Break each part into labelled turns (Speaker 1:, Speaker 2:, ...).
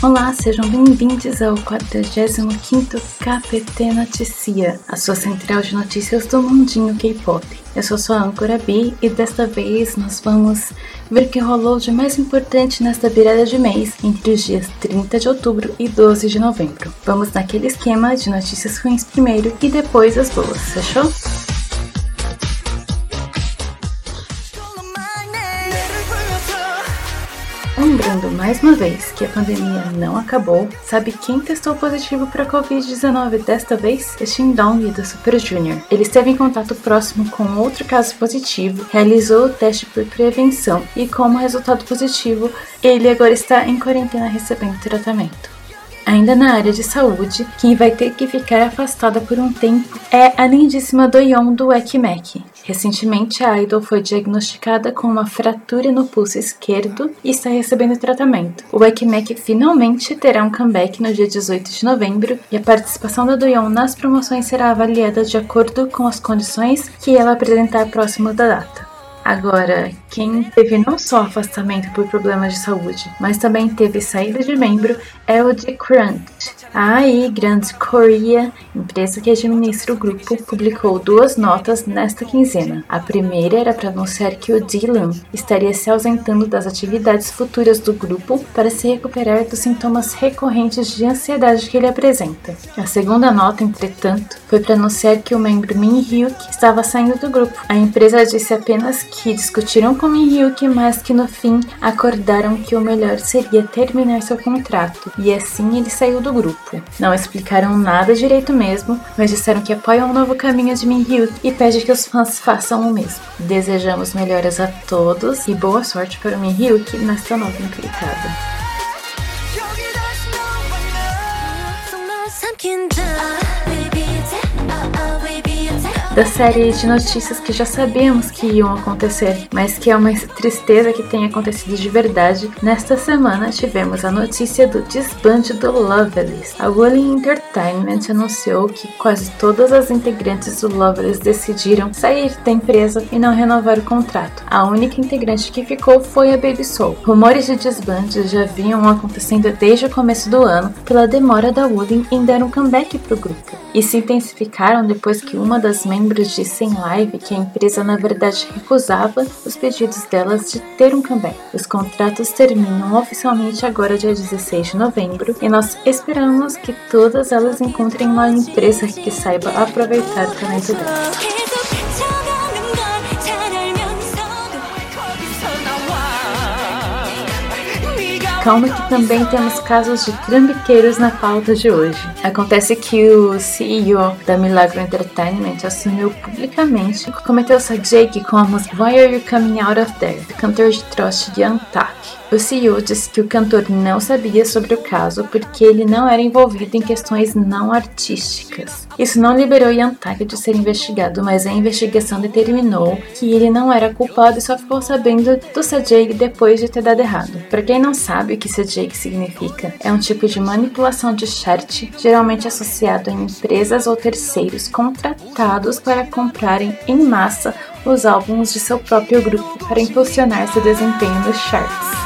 Speaker 1: Olá, sejam bem-vindos ao 45º KPT Noticia, a sua central de notícias do mundinho K-pop. Eu sou sua âncora Bi e desta vez nós vamos ver o que rolou de mais importante nesta virada de mês entre os dias 30 de outubro e 12 de novembro. Vamos naquele esquema de notícias ruins primeiro e depois as boas, fechou? Lembrando mais uma vez que a pandemia não acabou, sabe quem testou positivo para Covid-19 desta vez? É Shin Dong do Super Junior. Ele esteve em contato próximo com outro caso positivo, realizou o teste por prevenção e, como resultado positivo, ele agora está em quarentena recebendo tratamento. Ainda na área de saúde, quem vai ter que ficar afastada por um tempo é a lindíssima Doyeon do ECMEC. Recentemente, a idol foi diagnosticada com uma fratura no pulso esquerdo e está recebendo tratamento. O ECMEC finalmente terá um comeback no dia 18 de novembro e a participação da Doyeon nas promoções será avaliada de acordo com as condições que ela apresentar próximo da data. Agora, quem teve não só afastamento por problemas de saúde, mas também teve saída de membro é o The Crunch. A AI Grand Korea, empresa que administra o grupo, publicou duas notas nesta quinzena. A primeira era para anunciar que o Dylan estaria se ausentando das atividades futuras do grupo para se recuperar dos sintomas recorrentes de ansiedade que ele apresenta. A segunda nota, entretanto, foi para anunciar que o membro Min Hyuk estava saindo do grupo. A empresa disse apenas que discutiram com Min Hyuk, mas que no fim acordaram que o melhor seria terminar seu contrato, e assim ele saiu do grupo. Não explicaram nada direito mesmo, mas disseram que apoiam o novo caminho de Minhyuk e pede que os fãs façam o mesmo. Desejamos melhoras a todos e boa sorte para o Minhyuk nesta nova empreitada. Da série de notícias que já sabíamos que iam acontecer, mas que é uma tristeza que tenha acontecido de verdade. Nesta semana tivemos a notícia do desbande do Loveless. A Wooly Entertainment anunciou que quase todas as integrantes do Loveless decidiram sair da empresa e não renovar o contrato. A única integrante que ficou foi a Baby Soul. Rumores de desbande já vinham acontecendo desde o começo do ano pela demora da Wooly em dar um comeback para o grupo e se intensificaram depois que uma das membros membros disse em live que a empresa na verdade recusava os pedidos delas de ter um comeback. Os contratos terminam oficialmente agora dia 16 de novembro e nós esperamos que todas elas encontrem uma empresa que saiba aproveitar o talento delas. Calma que também temos casos de trambiqueiros na pauta de hoje. Acontece que o CEO da Milagro Entertainment assumiu publicamente cometeu Jake com a música Why Are You Coming Out of There, cantor de trote de Antak. O CEO disse que o cantor não sabia sobre o caso porque ele não era envolvido em questões não artísticas. Isso não liberou Yantak de ser investigado, mas a investigação determinou que ele não era culpado e só ficou sabendo do Sajeg depois de ter dado errado. Para quem não sabe o que Sajeg significa, é um tipo de manipulação de chart, geralmente associado a empresas ou terceiros contratados para comprarem em massa os álbuns de seu próprio grupo para impulsionar seu desempenho nos charts.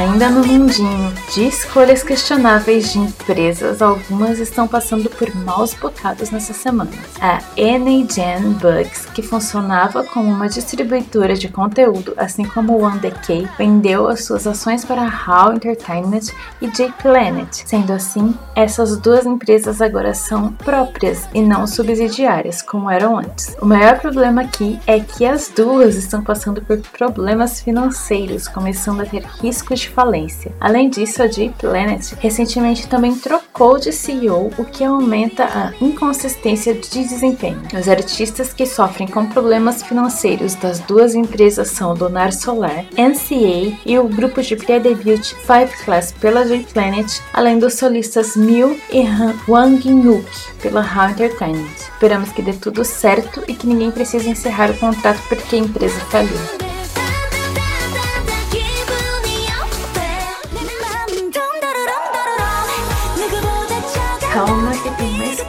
Speaker 1: Ainda no mundinho de escolhas questionáveis de empresas, algumas estão passando por maus bocados nessa semana. A NAGen Bugs, que funcionava como uma distribuidora de conteúdo, assim como o OneDK, vendeu as suas ações para HAL Entertainment e J-Planet. Sendo assim, essas duas empresas agora são próprias e não subsidiárias, como eram antes. O maior problema aqui é que as duas estão passando por problemas financeiros, começando a ter riscos de falência. Além disso, J-Planet recentemente também trocou de CEO, o que aumenta a inconsistência de desempenho. Os artistas que sofrem com problemas financeiros das duas empresas são Lunar Solar, NCA e o grupo de pré-debut Five Class pela J-Planet, além dos solistas Miu e Wang Nuk pela HAL Entertainment. Esperamos que dê tudo certo e que ninguém precise encerrar o contrato porque a empresa faliu.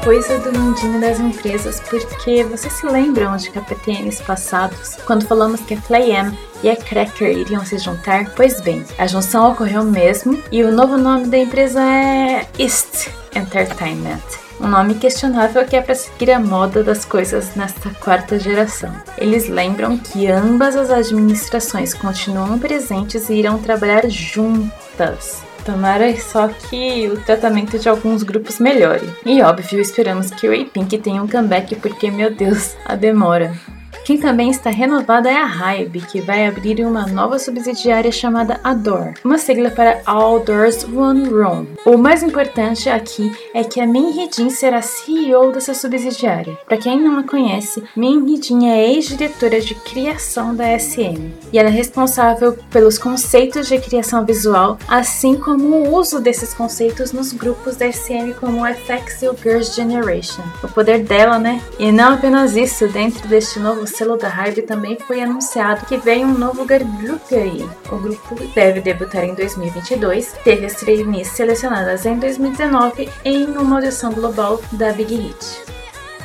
Speaker 1: Coisa do mundinho das empresas, porque vocês se lembram de KPTNs passados, quando falamos que a Play-M e a Cracker iriam se juntar? Pois bem, a junção ocorreu mesmo e o novo nome da empresa é East Entertainment. Um nome questionável que é para seguir a moda das coisas nesta quarta geração. Eles lembram que ambas as administrações continuam presentes e irão trabalhar juntas. Tomara só que o tratamento de alguns grupos melhore. E óbvio, esperamos que o A-Pink tenha um comeback porque, meu Deus, a demora. Quem também está renovada é a Hybe, que vai abrir uma nova subsidiária chamada Adore, uma sigla para Outdoors One Room. O mais importante aqui é que a Min Hee-jin será CEO dessa subsidiária. Para quem não a conhece, Min Hee-jin é ex-diretora de criação da SM e ela é responsável pelos conceitos de criação visual, assim como o uso desses conceitos nos grupos da SM como o FX e o Girls' Generation. O poder dela, né? E não apenas isso, dentro deste novo selo da Hybe também foi anunciado que vem um novo group aí. O grupo deve debutar em 2022, teve as trainees selecionadas em 2019 em uma audição global da Big Hit.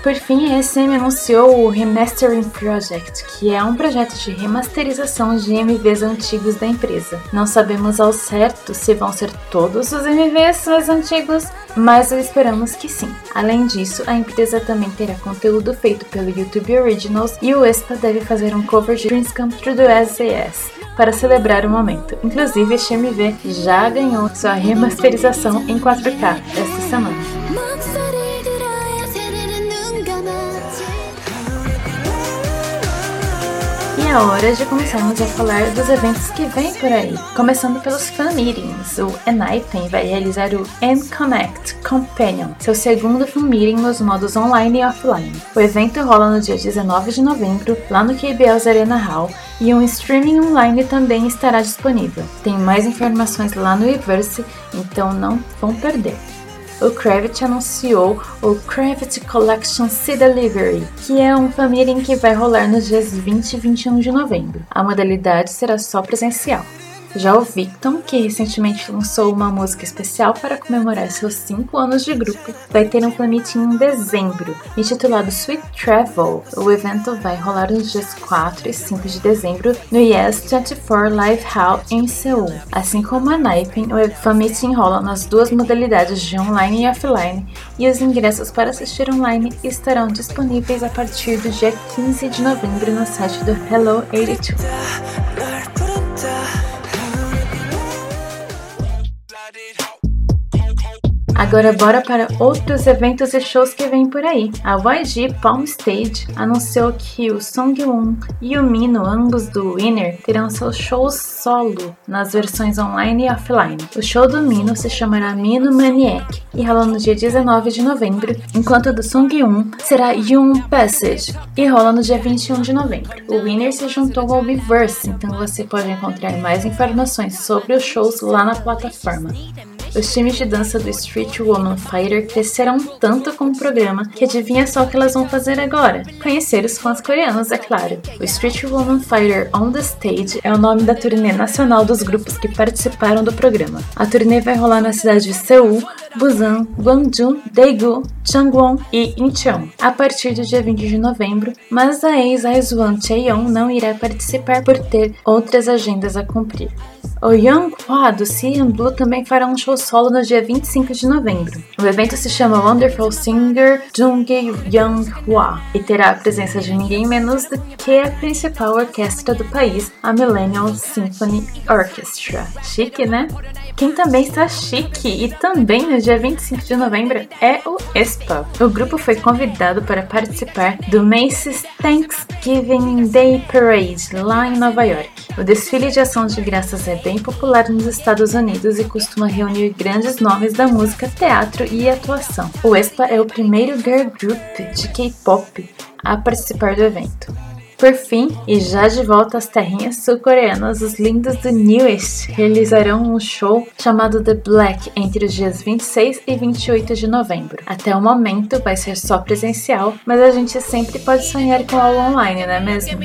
Speaker 1: Por fim, a SM anunciou o Remastering Project, que é um projeto de remasterização de MVs antigos da empresa. Não sabemos ao certo se vão ser todos os MVs mais antigos, mas esperamos que sim. Além disso, a empresa também terá conteúdo feito pelo YouTube Originals e o ESPA deve fazer um cover de Dreams Come True do SAS para celebrar o momento. Inclusive, este MV já ganhou sua remasterização em 4K esta semana. É hora de começarmos a falar dos eventos que vêm por aí. Começando pelos fan meetings, o Enaipen vai realizar o N-Connect Companion, seu segundo fan meeting nos modos online e offline. O evento rola no dia 19 de novembro, lá no KBL's Arena Hall, e um streaming online também estará disponível. Tem mais informações lá no Everse, então não vão perder o Kravitz anunciou o Kravitz Collection Sea Delivery, que é um família que vai rolar nos dias 20 e 21 de novembro. A modalidade será só presencial. Já o Victon, que recentemente lançou uma música especial para comemorar seus 5 anos de grupo, vai ter um fan em dezembro, intitulado Sweet Travel. O evento vai rolar nos dias 4 e 5 de dezembro no Yes 24 Live Hall em Seul. Assim como a Naipin, o fan rola nas duas modalidades de online e offline, e os ingressos para assistir online estarão disponíveis a partir do dia 15 de novembro no site do Hello 82. Agora bora para outros eventos e shows que vêm por aí. A YG Palm Stage anunciou que o Songwon e o Mino, ambos do Winner, terão seus shows solo nas versões online e offline. O show do Mino se chamará Mino Maniac e rola no dia 19 de novembro, enquanto o do Songwon será Yoon Passage e rola no dia 21 de novembro. O Winner se juntou ao Weverse, então você pode encontrar mais informações sobre os shows lá na plataforma. Os times de dança do Street Woman Fighter cresceram tanto com o programa que adivinha só o que elas vão fazer agora? Conhecer os fãs coreanos, é claro. O Street Woman Fighter On The Stage é o nome da turnê nacional dos grupos que participaram do programa. A turnê vai rolar na cidade de Seul, Busan, Gwangju, Daegu, Changwon e Incheon a partir do dia 20 de novembro, mas a ex-Aizwan Cheon não irá participar por ter outras agendas a cumprir. O Young Hwa do CN Blue também fará um show solo no dia 25 de novembro. O evento se chama Wonderful Singer Jung Young Hwa e terá a presença de ninguém menos do que a principal orquestra do país, a Millennium Symphony Orchestra. Chique, né? Quem também está chique e também no dia 25 de novembro é o ESPA. O grupo foi convidado para participar do Macy's Thanksgiving Day Parade lá em Nova York. O desfile de ação de graças é bem popular nos Estados Unidos e costuma reunir grandes nomes da música, teatro e atuação. O ESPA é o primeiro girl group de K-pop a participar do evento. Por fim, e já de volta às terrinhas sul-coreanas, os lindos do Newest realizarão um show chamado The Black entre os dias 26 e 28 de novembro. Até o momento vai ser só presencial, mas a gente sempre pode sonhar com algo online, não é mesmo?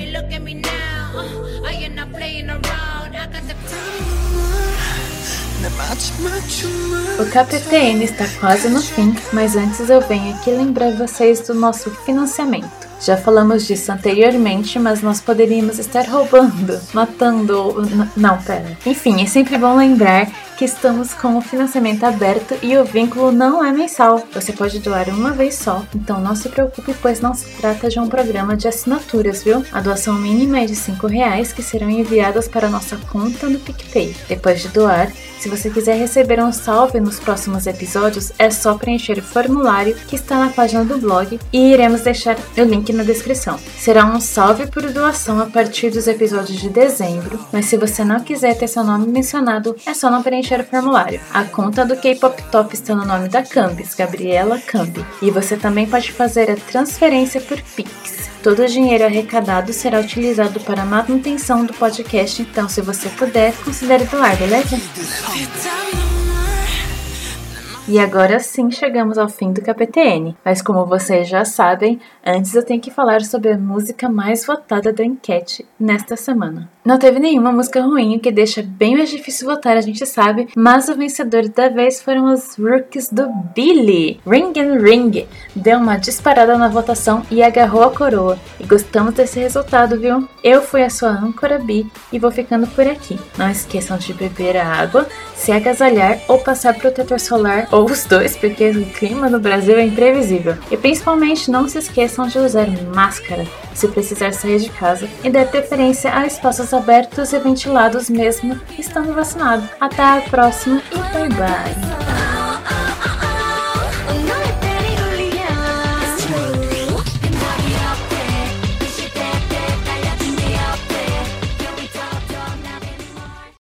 Speaker 1: O KPTN está quase no fim, mas antes eu venho aqui lembrar vocês do nosso financiamento. Já falamos disso anteriormente, mas nós poderíamos estar roubando, matando. Não, pera. Enfim, é sempre bom lembrar que estamos com o financiamento aberto e o vínculo não é mensal. Você pode doar uma vez só, então não se preocupe, pois não se trata de um programa de assinaturas, viu? A doação mínima é de 5 reais que serão enviadas para nossa conta no PicPay. Depois de doar, se você quiser receber um salve nos próximos episódios, é só preencher o formulário que está na página do blog e iremos deixar o link na descrição. Será um salve por doação a partir dos episódios de dezembro, mas se você não quiser ter seu nome mencionado, é só não preencher o formulário. A conta do K-Pop Top está no nome da Cambis, Gabriela Cambi, e você também pode fazer a transferência por Pix. Todo o dinheiro arrecadado será utilizado para a manutenção do podcast, então se você puder, considere doar, beleza? E agora sim chegamos ao fim do KPTN. Mas como vocês já sabem, antes eu tenho que falar sobre a música mais votada da enquete nesta semana. Não teve nenhuma música ruim, o que deixa bem mais difícil votar, a gente sabe, mas o vencedor da vez foram os Rookies do Billy. Ring and Ring deu uma disparada na votação e agarrou a coroa. E gostamos desse resultado, viu? Eu fui a sua âncora Bi e vou ficando por aqui. Não esqueçam de beber a água, se agasalhar ou passar protetor solar ou os dois, porque o clima no Brasil é imprevisível. E principalmente não se esqueçam de usar máscara se precisar sair de casa e dar preferência a espaços abertos e ventilados mesmo estando vacinado. Até a próxima e bye bye!